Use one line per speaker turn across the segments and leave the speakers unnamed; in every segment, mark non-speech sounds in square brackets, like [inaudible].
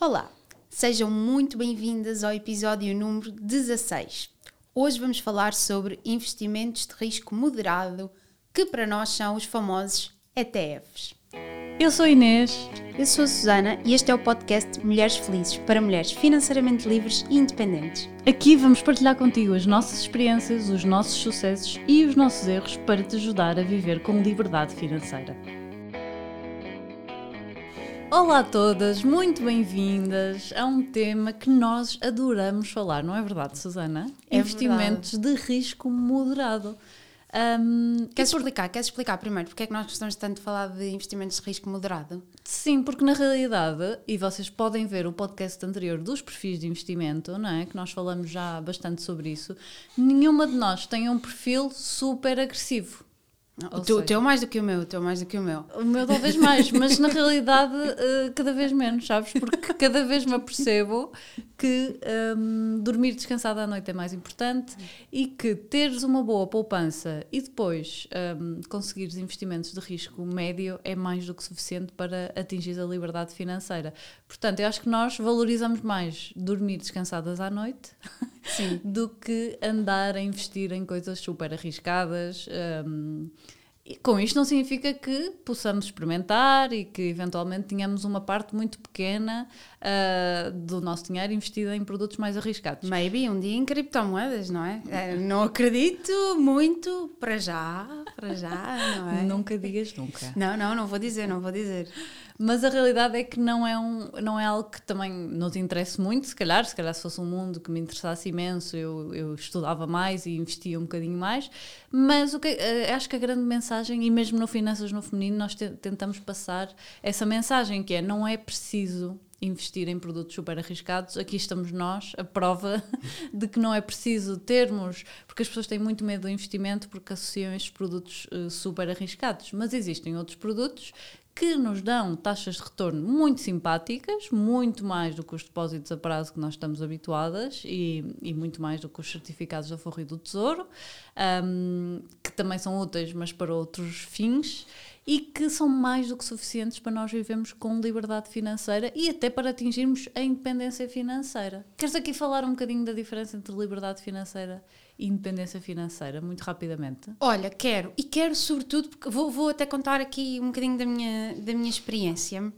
Olá, sejam muito bem-vindas ao episódio número 16. Hoje vamos falar sobre investimentos de risco moderado, que para nós são os famosos ETFs.
Eu sou Inês.
Eu sou a Susana e este é o podcast Mulheres Felizes para mulheres financeiramente livres e independentes.
Aqui vamos partilhar contigo as nossas experiências, os nossos sucessos e os nossos erros para te ajudar a viver com liberdade financeira. Olá a todas, muito bem-vindas a um tema que nós adoramos falar, não é verdade, Susana?
É
Investimentos
verdade.
de risco moderado. Um,
Queres explicar? Queres explicar primeiro porque é que nós gostamos tanto de falar de investimentos de risco moderado?
Sim, porque na realidade, e vocês podem ver o podcast anterior dos perfis de investimento, não é? Que nós falamos já bastante sobre isso, nenhuma de nós tem um perfil super agressivo.
O teu,
seja-
teu mais do que o meu, o teu mais do que o meu.
O meu talvez mais, mas na [laughs] realidade eh, cada vez menos, sabes? Porque cada vez me apercebo que hum, dormir descansado à noite é mais importante e que teres uma boa poupança e depois hum, conseguires investimentos de risco médio é mais do que suficiente para atingir a liberdade financeira. Portanto, eu acho que nós valorizamos mais dormir descansadas à noite [laughs] do que andar a investir em coisas super arriscadas. hum, e com isto não significa que possamos experimentar e que eventualmente tenhamos uma parte muito pequena ah, do nosso dinheiro investida em produtos mais arriscados.
Maybe um dia em criptomoedas, não é? Eh, Não acredito muito para já, para já, não é?
Nunca digas nunca.
Não, não, não vou dizer, não vou dizer.
Mas a realidade é que não é, um, não é algo que também nos interesse muito, se calhar. Se calhar se fosse um mundo que me interessasse imenso, eu, eu estudava mais e investia um bocadinho mais. Mas o que, eh, acho que a grande mensagem, e mesmo no Finanças no Feminino, nós te- tentamos passar essa mensagem que é não é preciso investir em produtos super arriscados. Aqui estamos nós, a prova [laughs] de que não é preciso termos, porque as pessoas têm muito medo do investimento porque associam estes produtos eh, super arriscados. Mas existem outros produtos que nos dão taxas de retorno muito simpáticas, muito mais do que os depósitos a prazo que nós estamos habituadas e, e muito mais do que os certificados da Forra e do Tesouro, hum, que também são úteis, mas para outros fins, e que são mais do que suficientes para nós vivermos com liberdade financeira e até para atingirmos a independência financeira. Queres aqui falar um bocadinho da diferença entre liberdade financeira independência financeira, muito rapidamente?
Olha, quero, e quero sobretudo, porque vou, vou até contar aqui um bocadinho da minha, da minha experiência.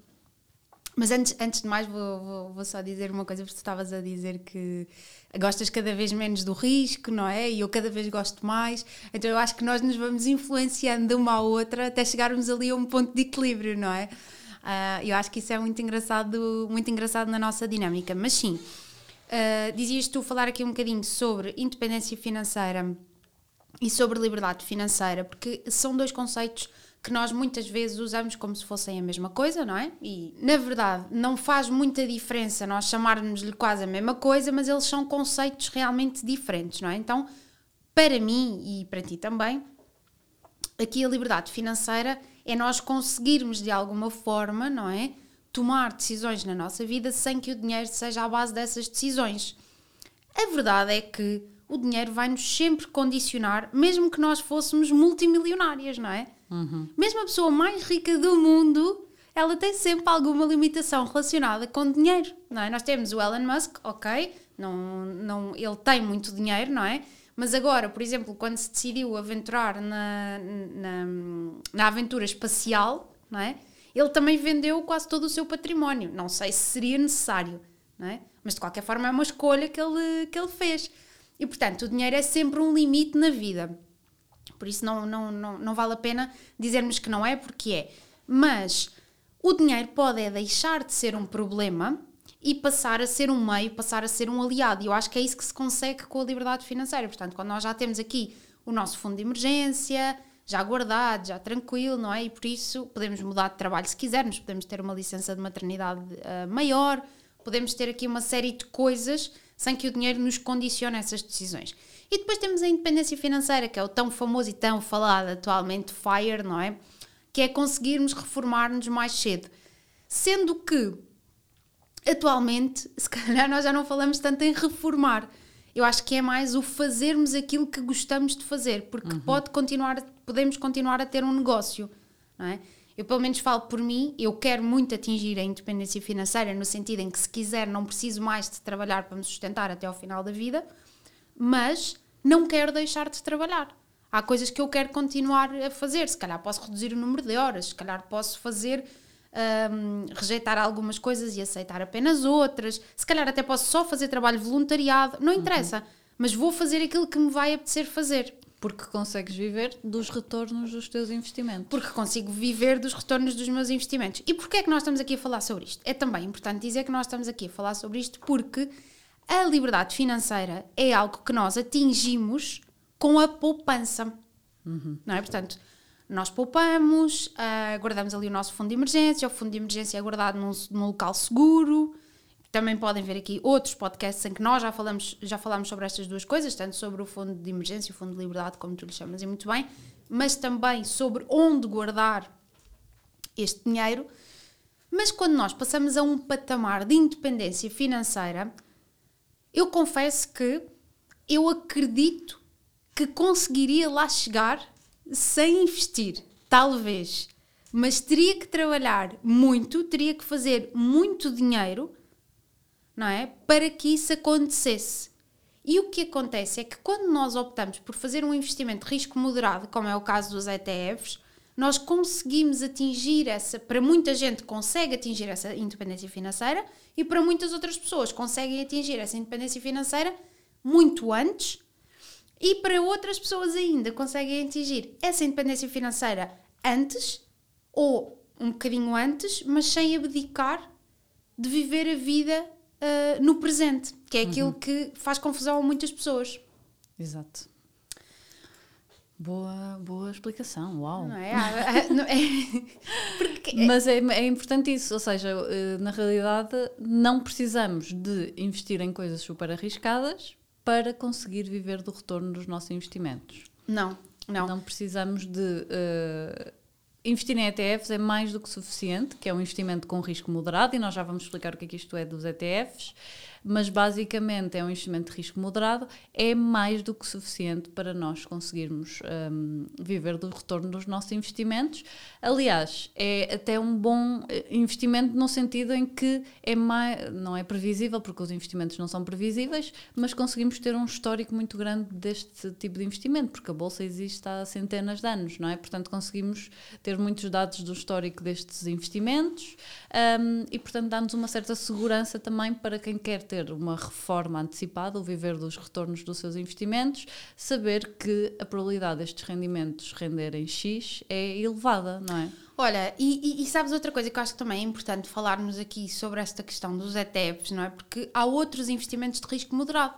Mas antes, antes de mais, vou, vou, vou só dizer uma coisa, porque tu estavas a dizer que gostas cada vez menos do risco, não é? E eu cada vez gosto mais. Então eu acho que nós nos vamos influenciando de uma à outra até chegarmos ali a um ponto de equilíbrio, não é? Ah, eu acho que isso é muito engraçado, muito engraçado na nossa dinâmica. Mas sim, ah, dizias tu falar aqui um bocadinho sobre independência financeira e sobre liberdade financeira, porque são dois conceitos que nós muitas vezes usamos como se fossem a mesma coisa, não é? E na verdade não faz muita diferença nós chamarmos-lhe quase a mesma coisa, mas eles são conceitos realmente diferentes, não é? Então, para mim e para ti também, aqui a liberdade financeira é nós conseguirmos de alguma forma, não é? Tomar decisões na nossa vida sem que o dinheiro seja a base dessas decisões. A verdade é que o dinheiro vai-nos sempre condicionar, mesmo que nós fôssemos multimilionárias, não é? Mesmo a pessoa mais rica do mundo, ela tem sempre alguma limitação relacionada com dinheiro, não é? Nós temos o Elon Musk, ok, não, não, ele tem muito dinheiro, não é? Mas agora, por exemplo, quando se decidiu aventurar na, na, na aventura espacial, não é? Ele também vendeu quase todo o seu património. Não sei se seria necessário, não é? Mas de qualquer forma é uma escolha que ele, que ele fez. E portanto, o dinheiro é sempre um limite na vida. Por isso não, não, não, não vale a pena dizermos que não é, porque é. Mas o dinheiro pode é deixar de ser um problema e passar a ser um meio, passar a ser um aliado. E eu acho que é isso que se consegue com a liberdade financeira. Portanto, quando nós já temos aqui o nosso fundo de emergência, já guardado, já tranquilo, não é? E por isso podemos mudar de trabalho se quisermos, podemos ter uma licença de maternidade ah, maior, podemos ter aqui uma série de coisas sem que o dinheiro nos condicione essas decisões. E depois temos a independência financeira, que é o tão famoso e tão falado atualmente FIRE, não é? Que é conseguirmos reformar-nos mais cedo. Sendo que, atualmente, se calhar nós já não falamos tanto em reformar. Eu acho que é mais o fazermos aquilo que gostamos de fazer, porque pode continuar, podemos continuar a ter um negócio, não é? Eu, pelo menos, falo por mim, eu quero muito atingir a independência financeira, no sentido em que, se quiser, não preciso mais de trabalhar para me sustentar até ao final da vida, mas não quero deixar de trabalhar. Há coisas que eu quero continuar a fazer. Se calhar posso reduzir o número de horas, se calhar posso fazer. Um, rejeitar algumas coisas e aceitar apenas outras. Se calhar até posso só fazer trabalho voluntariado, não interessa, uhum. mas vou fazer aquilo que me vai apetecer fazer.
Porque consegues viver dos retornos dos teus investimentos.
Porque consigo viver dos retornos dos meus investimentos. E porquê é que nós estamos aqui a falar sobre isto? É também importante dizer que nós estamos aqui a falar sobre isto porque a liberdade financeira é algo que nós atingimos com a poupança. Uhum. Não é? Portanto, nós poupamos, uh, guardamos ali o nosso fundo de emergência, o fundo de emergência é guardado num, num local seguro. Também podem ver aqui outros podcasts em que nós já falamos, já falamos sobre estas duas coisas, tanto sobre o fundo de emergência o fundo de liberdade, como tu lhe chamas, e muito bem, mas também sobre onde guardar este dinheiro. Mas quando nós passamos a um patamar de independência financeira, eu confesso que eu acredito que conseguiria lá chegar sem investir, talvez. Mas teria que trabalhar muito, teria que fazer muito dinheiro, não é? Para que isso acontecesse. E o que acontece é que quando nós optamos por fazer um investimento de risco moderado, como é o caso dos ETFs, nós conseguimos atingir essa, para muita gente consegue atingir essa independência financeira e para muitas outras pessoas conseguem atingir essa independência financeira muito antes e para outras pessoas ainda conseguem atingir essa independência financeira antes ou um bocadinho antes, mas sem abdicar de viver a vida uh, no presente, que é aquilo uhum. que faz confusão a muitas pessoas.
Exato. Boa, boa explicação, uau!
Não é? Ah, ah, não é? [laughs]
Porque... Mas é, é importante isso, ou seja, eh, na realidade não precisamos de investir em coisas super arriscadas para conseguir viver do retorno dos nossos investimentos.
Não, não.
Não precisamos de. Uh, investir em ETFs é mais do que suficiente, que é um investimento com risco moderado, e nós já vamos explicar o que é que isto é dos ETFs mas basicamente é um investimento de risco moderado, é mais do que suficiente para nós conseguirmos um, viver do retorno dos nossos investimentos. Aliás, é até um bom eh, investimento no sentido em que é mais, não é previsível, porque os investimentos não são previsíveis, mas conseguimos ter um histórico muito grande deste tipo de investimento, porque a Bolsa existe há centenas de anos, não é? Portanto, conseguimos ter muitos dados do histórico destes investimentos um, e, portanto, dá-nos uma certa segurança também para quem quer ter uma reforma antecipada ou viver dos retornos dos seus investimentos, saber que a probabilidade destes rendimentos renderem X é elevada, não é?
Olha, e, e, e, sabes outra coisa que eu acho que também é importante falarmos aqui sobre esta questão dos ETFs, não é? Porque há outros investimentos de risco moderado.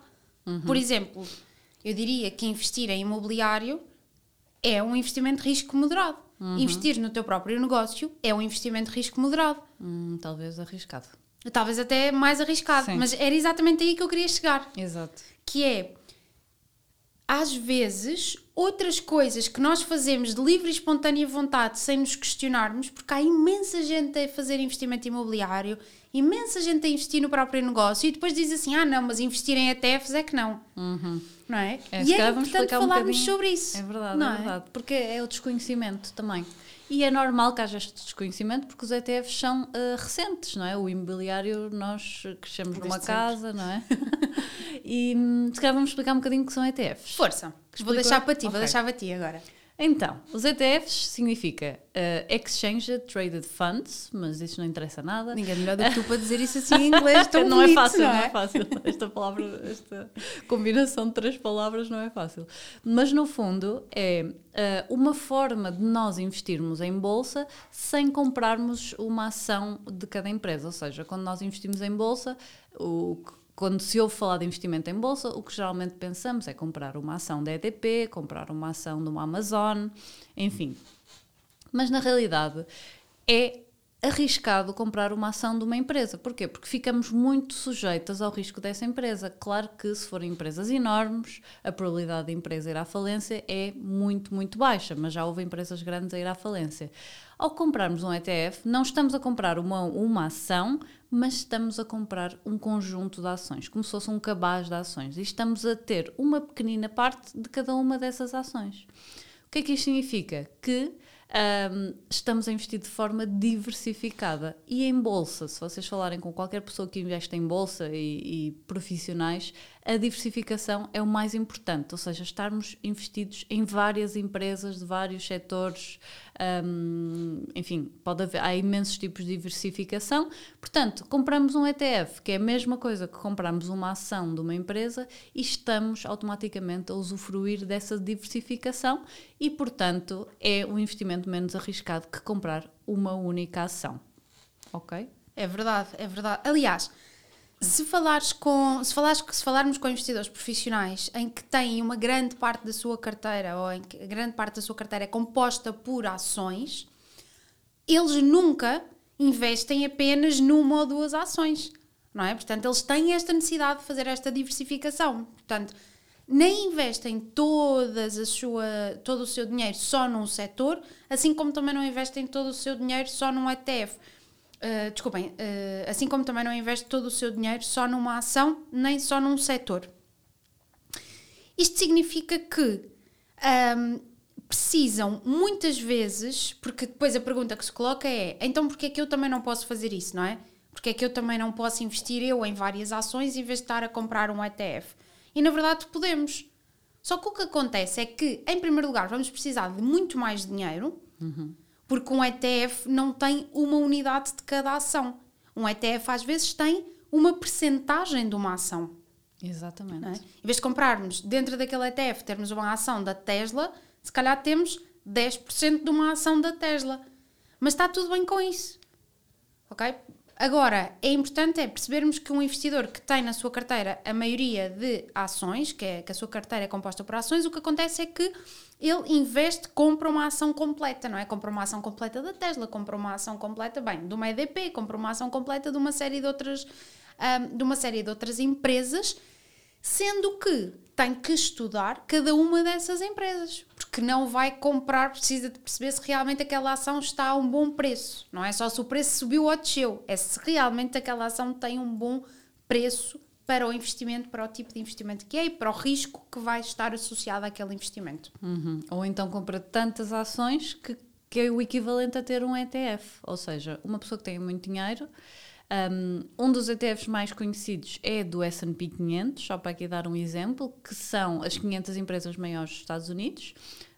Uhum. Por exemplo, eu diria que investir em imobiliário é um investimento de risco moderado. Uhum. Investir no teu próprio negócio é um investimento de risco moderado.
Hum, talvez arriscado.
Talvez até mais arriscado, Sim. mas era exatamente aí que eu queria chegar.
Exato.
Que é, às vezes, outras coisas que nós fazemos de livre e espontânea vontade sem nos questionarmos, porque há imensa gente a fazer investimento imobiliário, imensa gente a investir no próprio negócio e depois diz assim: ah, não, mas investir em ETFs é que não.
Uhum.
Não é? é e é importante falarmos um sobre isso.
É verdade, é, é verdade. Porque é o desconhecimento também. E é normal que haja este desconhecimento porque os ETFs são uh, recentes, não é? O imobiliário, nós crescemos Desde numa sempre. casa, não é? [laughs] e hum, se calhar vamos explicar um bocadinho o que são ETFs.
Força, vou deixar para ti, okay. vou deixar para ti agora.
Então, os ETFs significa uh, Exchange Traded Funds, mas isso não interessa nada.
Ninguém é melhor do que tu [laughs] para dizer isso assim em inglês tão
Não
bonito,
é fácil,
não é?
não é fácil. Esta palavra, esta combinação de três palavras não é fácil. Mas no fundo é uh, uma forma de nós investirmos em bolsa sem comprarmos uma ação de cada empresa. Ou seja, quando nós investimos em bolsa, o quando se ouve falar de investimento em bolsa, o que geralmente pensamos é comprar uma ação da EDP, comprar uma ação de uma Amazon, enfim. Mas na realidade é arriscado comprar uma ação de uma empresa. Porquê? Porque ficamos muito sujeitas ao risco dessa empresa. Claro que se forem empresas enormes, a probabilidade da empresa ir à falência é muito, muito baixa, mas já houve empresas grandes a ir à falência. Ao comprarmos um ETF, não estamos a comprar uma, uma ação, mas estamos a comprar um conjunto de ações, como se fosse um cabaz de ações, e estamos a ter uma pequenina parte de cada uma dessas ações. O que é que isto significa? Que um, estamos a investir de forma diversificada. E em bolsa, se vocês falarem com qualquer pessoa que investe em bolsa e, e profissionais, a diversificação é o mais importante, ou seja, estarmos investidos em várias empresas de vários setores, um, enfim, pode haver, há imensos tipos de diversificação. Portanto, compramos um ETF, que é a mesma coisa que compramos uma ação de uma empresa e estamos automaticamente a usufruir dessa diversificação e, portanto, é um investimento menos arriscado que comprar uma única ação. Ok?
É verdade, é verdade. Aliás, se falares com, se, falares, se falarmos com investidores profissionais em que têm uma grande parte da sua carteira ou em que a grande parte da sua carteira é composta por ações, eles nunca investem apenas numa ou duas ações, não é? Portanto, eles têm esta necessidade de fazer esta diversificação. Portanto, nem investem todas a sua, todo o seu dinheiro só num setor, assim como também não investem todo o seu dinheiro só num ETF. Uh, desculpem, uh, assim como também não investe todo o seu dinheiro só numa ação, nem só num setor. Isto significa que um, precisam muitas vezes, porque depois a pergunta que se coloca é: então porquê é que eu também não posso fazer isso, não é? Porque é que eu também não posso investir eu em várias ações em vez de estar a comprar um ETF? E na verdade podemos. Só que o que acontece é que, em primeiro lugar, vamos precisar de muito mais dinheiro. Uhum porque um ETF não tem uma unidade de cada ação. Um ETF às vezes tem uma percentagem de uma ação.
Exatamente. É?
Em vez de comprarmos dentro daquele ETF, termos uma ação da Tesla, se calhar temos 10% de uma ação da Tesla. Mas está tudo bem com isso. Ok? Agora, é importante é percebermos que um investidor que tem na sua carteira a maioria de ações, que, é, que a sua carteira é composta por ações, o que acontece é que ele investe, compra uma ação completa, não é? Compra uma ação completa da Tesla, compra uma ação completa, bem, de uma EDP, compra uma ação completa de uma série de outras, um, de uma série de outras empresas, sendo que tem que estudar cada uma dessas empresas, porque não vai comprar, precisa de perceber se realmente aquela ação está a um bom preço, não é só se o preço subiu ou desceu, é se realmente aquela ação tem um bom preço para o investimento, para o tipo de investimento que é e para o risco que vai estar associado àquele investimento.
Uhum. Ou então compra tantas ações que, que é o equivalente a ter um ETF. Ou seja, uma pessoa que tem muito dinheiro. Um, um dos ETFs mais conhecidos é do S&P 500, só para aqui dar um exemplo, que são as 500 empresas maiores dos Estados Unidos.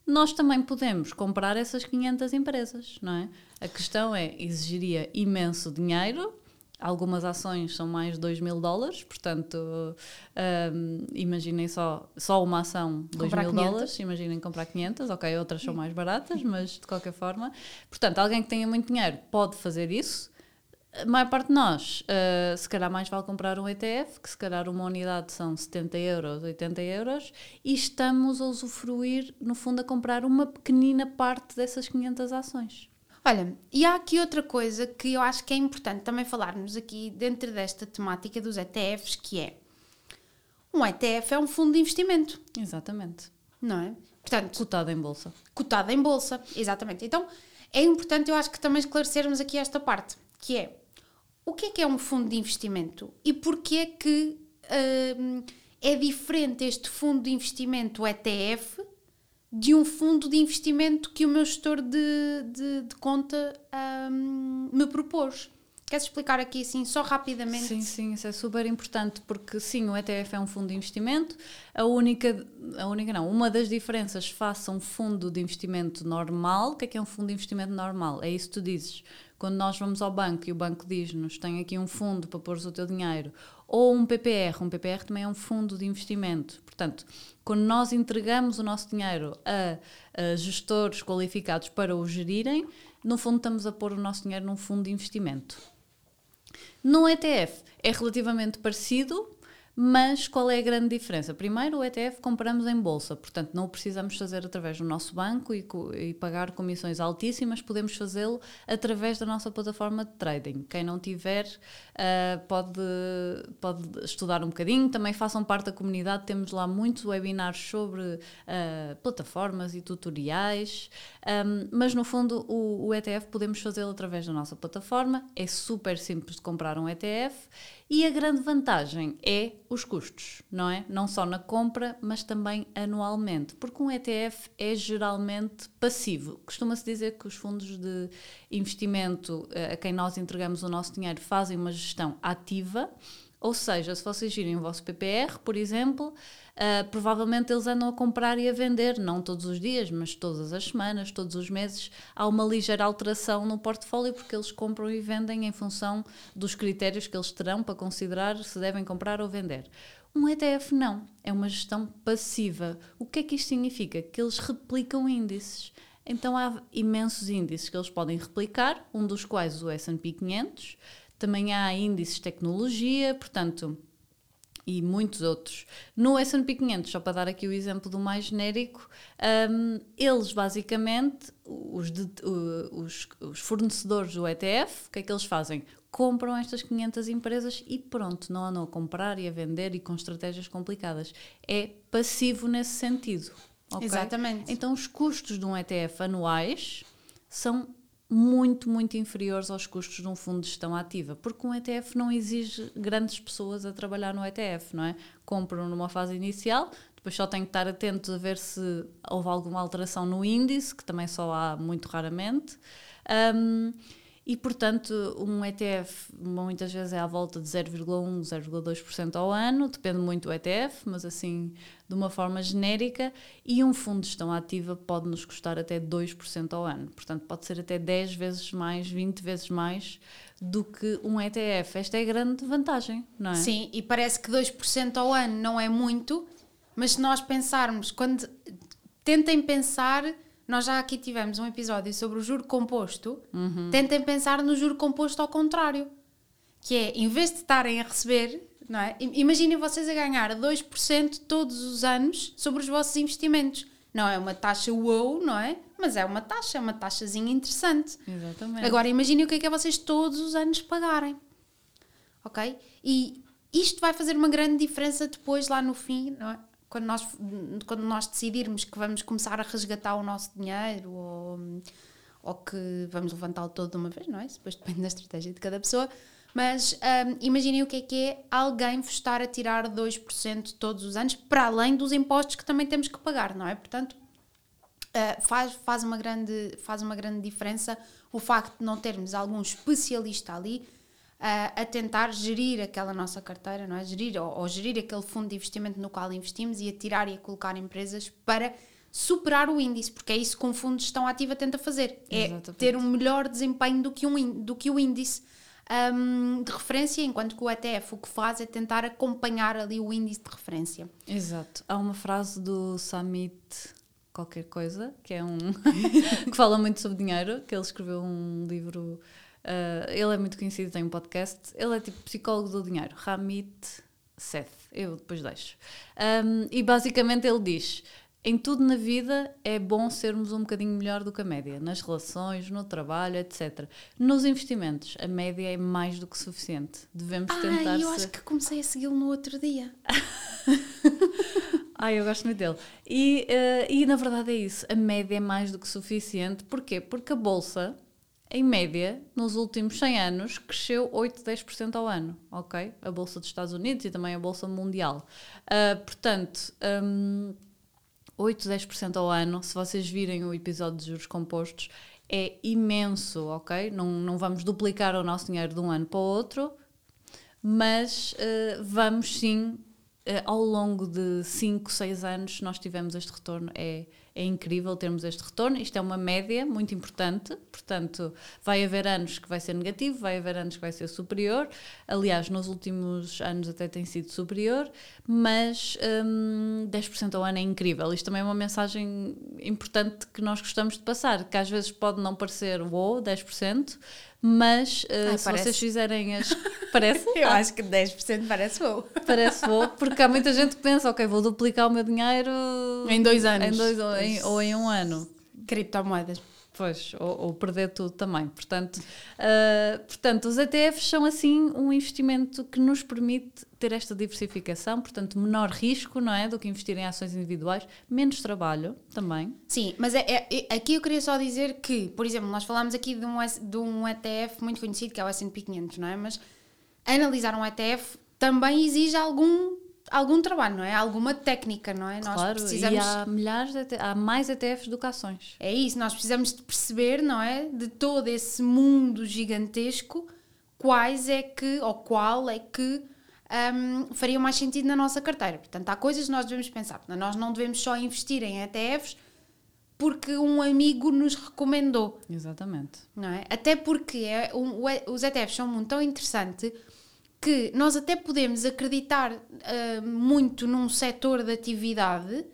Nós também podemos comprar essas 500 empresas, não é? A questão é, exigiria imenso dinheiro, Algumas ações são mais de 2 mil dólares, portanto, um, imaginem só, só uma ação 2 mil 500. dólares, imaginem comprar 500, ok, outras são mais baratas, mas de qualquer forma. Portanto, alguém que tenha muito dinheiro pode fazer isso. A maior parte de nós, uh, se calhar mais vale comprar um ETF, que se calhar uma unidade são 70 euros, 80 euros, e estamos a usufruir, no fundo, a comprar uma pequenina parte dessas 500 ações.
Olha, e há aqui outra coisa que eu acho que é importante também falarmos aqui dentro desta temática dos ETFs, que é um ETF é um fundo de investimento.
Exatamente.
Não é?
Portanto, cotado em bolsa.
Cotado em bolsa, exatamente. Então, é importante eu acho que também esclarecermos aqui esta parte, que é o que é que é um fundo de investimento e porquê é que hum, é diferente este fundo de investimento ETF de um fundo de investimento que o meu gestor de, de, de conta um, me propôs. Queres explicar aqui assim, só rapidamente?
Sim, sim, isso é super importante porque sim, o ETF é um fundo de investimento. A única, a única não, uma das diferenças face a um fundo de investimento normal, o que é que é um fundo de investimento normal? É isso que tu dizes. Quando nós vamos ao banco e o banco diz-nos tem aqui um fundo para pôr o teu dinheiro, ou um PPR, um PPR também é um fundo de investimento. Portanto, quando nós entregamos o nosso dinheiro a, a gestores qualificados para o gerirem, no fundo estamos a pôr o nosso dinheiro num fundo de investimento. No ETF é relativamente parecido, mas qual é a grande diferença? Primeiro, o ETF compramos em bolsa, portanto, não o precisamos fazer através do nosso banco e, e pagar comissões altíssimas, podemos fazê-lo através da nossa plataforma de trading. Quem não tiver, uh, pode, pode estudar um bocadinho. Também façam parte da comunidade, temos lá muitos webinars sobre uh, plataformas e tutoriais, um, mas no fundo, o, o ETF podemos fazê-lo através da nossa plataforma, é super simples de comprar um ETF e a grande vantagem é os custos, não é? Não só na compra, mas também anualmente, porque um ETF é geralmente passivo. Costuma-se dizer que os fundos de investimento eh, a quem nós entregamos o nosso dinheiro fazem uma gestão ativa, ou seja, se vocês girem o vosso PPR, por exemplo, uh, provavelmente eles andam a comprar e a vender, não todos os dias, mas todas as semanas, todos os meses, há uma ligeira alteração no portfólio porque eles compram e vendem em função dos critérios que eles terão para considerar se devem comprar ou vender. Um ETF não, é uma gestão passiva. O que é que isto significa? Que eles replicam índices. Então há imensos índices que eles podem replicar, um dos quais o S&P 500, também há índices de tecnologia, portanto, e muitos outros. No S&P 500, só para dar aqui o exemplo do mais genérico, um, eles basicamente, os, de, os, os, fornecedores do ETF, o que é que eles fazem? Compram estas 500 empresas e pronto, não andam a comprar e a vender e com estratégias complicadas. É passivo nesse sentido. Okay?
Exatamente.
Então os custos de um ETF anuais são muito, muito inferiores aos custos de um fundo de gestão ativa, porque um ETF não exige grandes pessoas a trabalhar no ETF, não é? Compram numa fase inicial, depois só tem que estar atentos a ver se houve alguma alteração no índice, que também só há muito raramente. Um, e, portanto, um ETF muitas vezes é à volta de 0,1, 0,2% ao ano, depende muito do ETF, mas assim, de uma forma genérica, e um fundo de gestão ativa pode nos custar até 2% ao ano. Portanto, pode ser até 10 vezes mais, 20 vezes mais do que um ETF. Esta é a grande vantagem, não é?
Sim, e parece que 2% ao ano não é muito, mas se nós pensarmos, quando tentem pensar nós já aqui tivemos um episódio sobre o juro composto. Uhum. Tentem pensar no juro composto ao contrário. Que é, em vez de estarem a receber, não é? Imaginem vocês a ganhar 2% todos os anos sobre os vossos investimentos. Não é uma taxa wow, não é? Mas é uma taxa, é uma taxazinha interessante.
Exatamente.
Agora imaginem o que é que é vocês todos os anos pagarem. Ok? E isto vai fazer uma grande diferença depois lá no fim, não é? Quando nós, quando nós decidirmos que vamos começar a resgatar o nosso dinheiro ou, ou que vamos levantá-lo todo de uma vez, não é? Depois depende da estratégia de cada pessoa. Mas um, imaginem o que é que é alguém vos estar a tirar 2% todos os anos, para além dos impostos que também temos que pagar, não é? Portanto, uh, faz, faz, uma grande, faz uma grande diferença o facto de não termos algum especialista ali a, a tentar gerir aquela nossa carteira, não é? Gerir ou, ou, gerir aquele fundo de investimento no qual investimos e a tirar e a colocar empresas para superar o índice, porque é isso que um fundo de gestão ativa tenta fazer, é Exatamente. ter um melhor desempenho do que, um, do que o índice um, de referência, enquanto que o ETF o que faz é tentar acompanhar ali o índice de referência.
Exato. Há uma frase do Summit qualquer coisa, que é um [laughs] que fala muito sobre dinheiro, que ele escreveu um livro Uh, ele é muito conhecido, tem um podcast. Ele é tipo psicólogo do dinheiro, Ramit Seth. Eu depois deixo. Um, e basicamente ele diz: em tudo na vida é bom sermos um bocadinho melhor do que a média, nas relações, no trabalho, etc. Nos investimentos, a média é mais do que suficiente. Devemos tentar.
Ai, eu acho que comecei a segui-lo no outro dia. [laughs]
Ai, eu gosto muito dele. E, uh, e na verdade é isso, a média é mais do que suficiente. Porquê? Porque a bolsa em média, nos últimos 100 anos, cresceu 8, 10% ao ano, ok? A Bolsa dos Estados Unidos e também a Bolsa Mundial. Uh, portanto, um, 8, 10% ao ano, se vocês virem o episódio de juros compostos, é imenso, ok? Não, não vamos duplicar o nosso dinheiro de um ano para o outro, mas uh, vamos sim, uh, ao longo de 5, 6 anos, nós tivemos este retorno, é é incrível termos este retorno. Isto é uma média muito importante, portanto, vai haver anos que vai ser negativo, vai haver anos que vai ser superior. Aliás, nos últimos anos até tem sido superior, mas hum, 10% ao ano é incrível. Isto também é uma mensagem importante que nós gostamos de passar, que às vezes pode não parecer wow, 10%, mas uh, se parece. vocês fizerem as. [laughs]
Parece? Eu ah. acho que 10% parece bom.
Parece bom, porque há muita gente que pensa, ok, vou duplicar o meu dinheiro
em dois anos.
Em dois, ou, em, ou em um ano.
Criptomoedas.
Pois, ou, ou, perder tudo também. Portanto, uh, portanto, os ETFs são assim um investimento que nos permite ter esta diversificação, portanto, menor risco, não é? Do que investir em ações individuais, menos trabalho também.
Sim, mas é, é, aqui eu queria só dizer que, por exemplo, nós falámos aqui de um, de um ETF muito conhecido que é o SP 500, não é? Mas analisar um ETF também exige algum algum trabalho, não é? Alguma técnica, não é?
Claro, nós precisamos... e há milhares, de, há mais ETFs do que ações.
É isso, nós precisamos de perceber, não é? De todo esse mundo gigantesco, quais é que, ou qual é que um, faria mais sentido na nossa carteira. Portanto, há coisas que nós devemos pensar. Nós não devemos só investir em ETFs porque um amigo nos recomendou.
Exatamente.
Não é? Até porque é, um, os ETFs são muito tão interessante que nós até podemos acreditar uh, muito num setor de atividade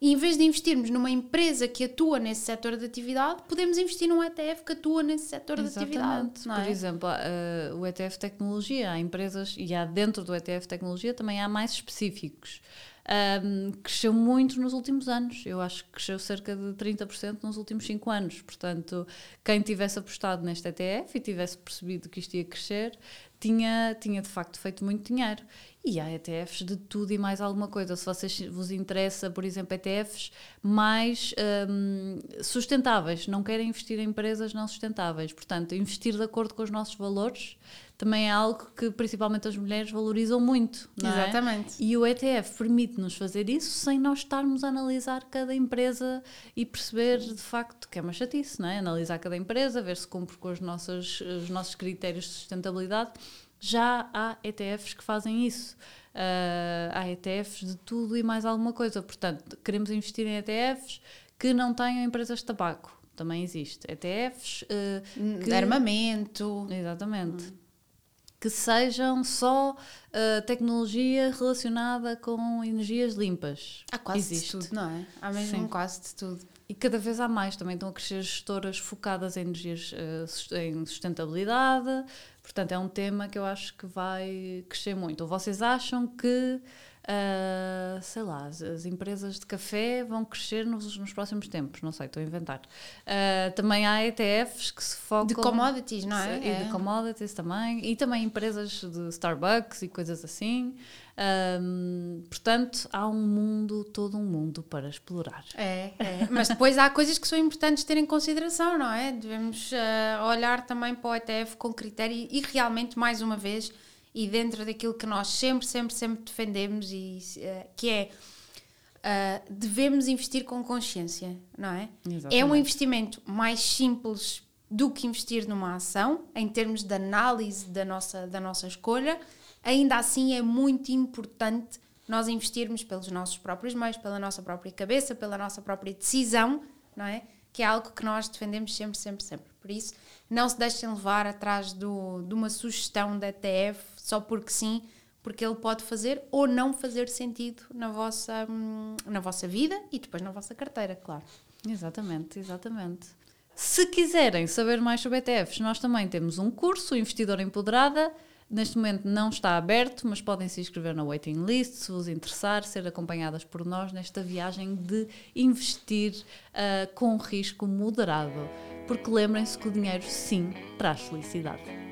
e em vez de investirmos numa empresa que atua nesse setor de atividade, podemos investir num ETF que atua nesse setor Exatamente. de atividade.
Por
é?
exemplo, uh, o ETF Tecnologia, há empresas, e há dentro do ETF Tecnologia também há mais específicos. Um, cresceu muito nos últimos anos. Eu acho que cresceu cerca de 30% nos últimos 5 anos. Portanto, quem tivesse apostado neste ETF e tivesse percebido que isto ia crescer, tinha, tinha de facto feito muito dinheiro. E há ETFs de tudo e mais alguma coisa. Se vocês vos interessa, por exemplo, ETFs mais um, sustentáveis, não querem investir em empresas não sustentáveis. Portanto, investir de acordo com os nossos valores também é algo que principalmente as mulheres valorizam muito. É?
Exatamente.
É? E o ETF permite-nos fazer isso sem nós estarmos a analisar cada empresa e perceber de facto que é uma chatice, não é? Analisar cada empresa, ver se cumpre com os nossos, os nossos critérios de sustentabilidade. Já há ETFs que fazem isso. Uh, há ETFs de tudo e mais alguma coisa. Portanto, queremos investir em ETFs que não tenham empresas de tabaco. Também existe. ETFs. Uh,
que... Armamento.
Exatamente. Hum que sejam só uh, tecnologia relacionada com energias limpas.
Há quase Existe. de tudo, não é? Há mesmo Sim. quase de tudo.
E cada vez há mais, também estão a crescer gestoras focadas em energias, em sustentabilidade, portanto é um tema que eu acho que vai crescer muito. Ou vocês acham que Uh, sei lá, as, as, empresas de café vão crescer nos, nos próximos tempos, não sei, estou a inventar. Uh, também há ETFs que se focam.
De commodities, não é?
E é. de commodities também. E também empresas de Starbucks e coisas assim. Um, portanto, há um mundo, todo um mundo para explorar.
É, é, mas depois há coisas que são importantes ter em consideração, não é? Devemos uh, olhar também para o ETF com critério e, e realmente, mais uma vez, e dentro daquilo que nós sempre, sempre, sempre defendemos, e, uh, que é uh, devemos investir com consciência, não é? Exatamente. É um investimento mais simples do que investir numa ação, em termos de análise da nossa, da nossa escolha. Ainda assim, é muito importante nós investirmos pelos nossos próprios meios, pela nossa própria cabeça, pela nossa própria decisão, não é? Que é algo que nós defendemos sempre, sempre, sempre. Por isso, não se deixem levar atrás do, de uma sugestão da ETF só porque sim, porque ele pode fazer ou não fazer sentido na vossa, hum, na vossa vida e depois na vossa carteira, claro.
Exatamente, exatamente. Se quiserem saber mais sobre ETFs, nós também temos um curso, Investidor Empoderada. Neste momento não está aberto, mas podem se inscrever na waiting list se vos interessar, ser acompanhadas por nós nesta viagem de investir uh, com risco moderado. Porque lembrem-se que o dinheiro sim traz felicidade.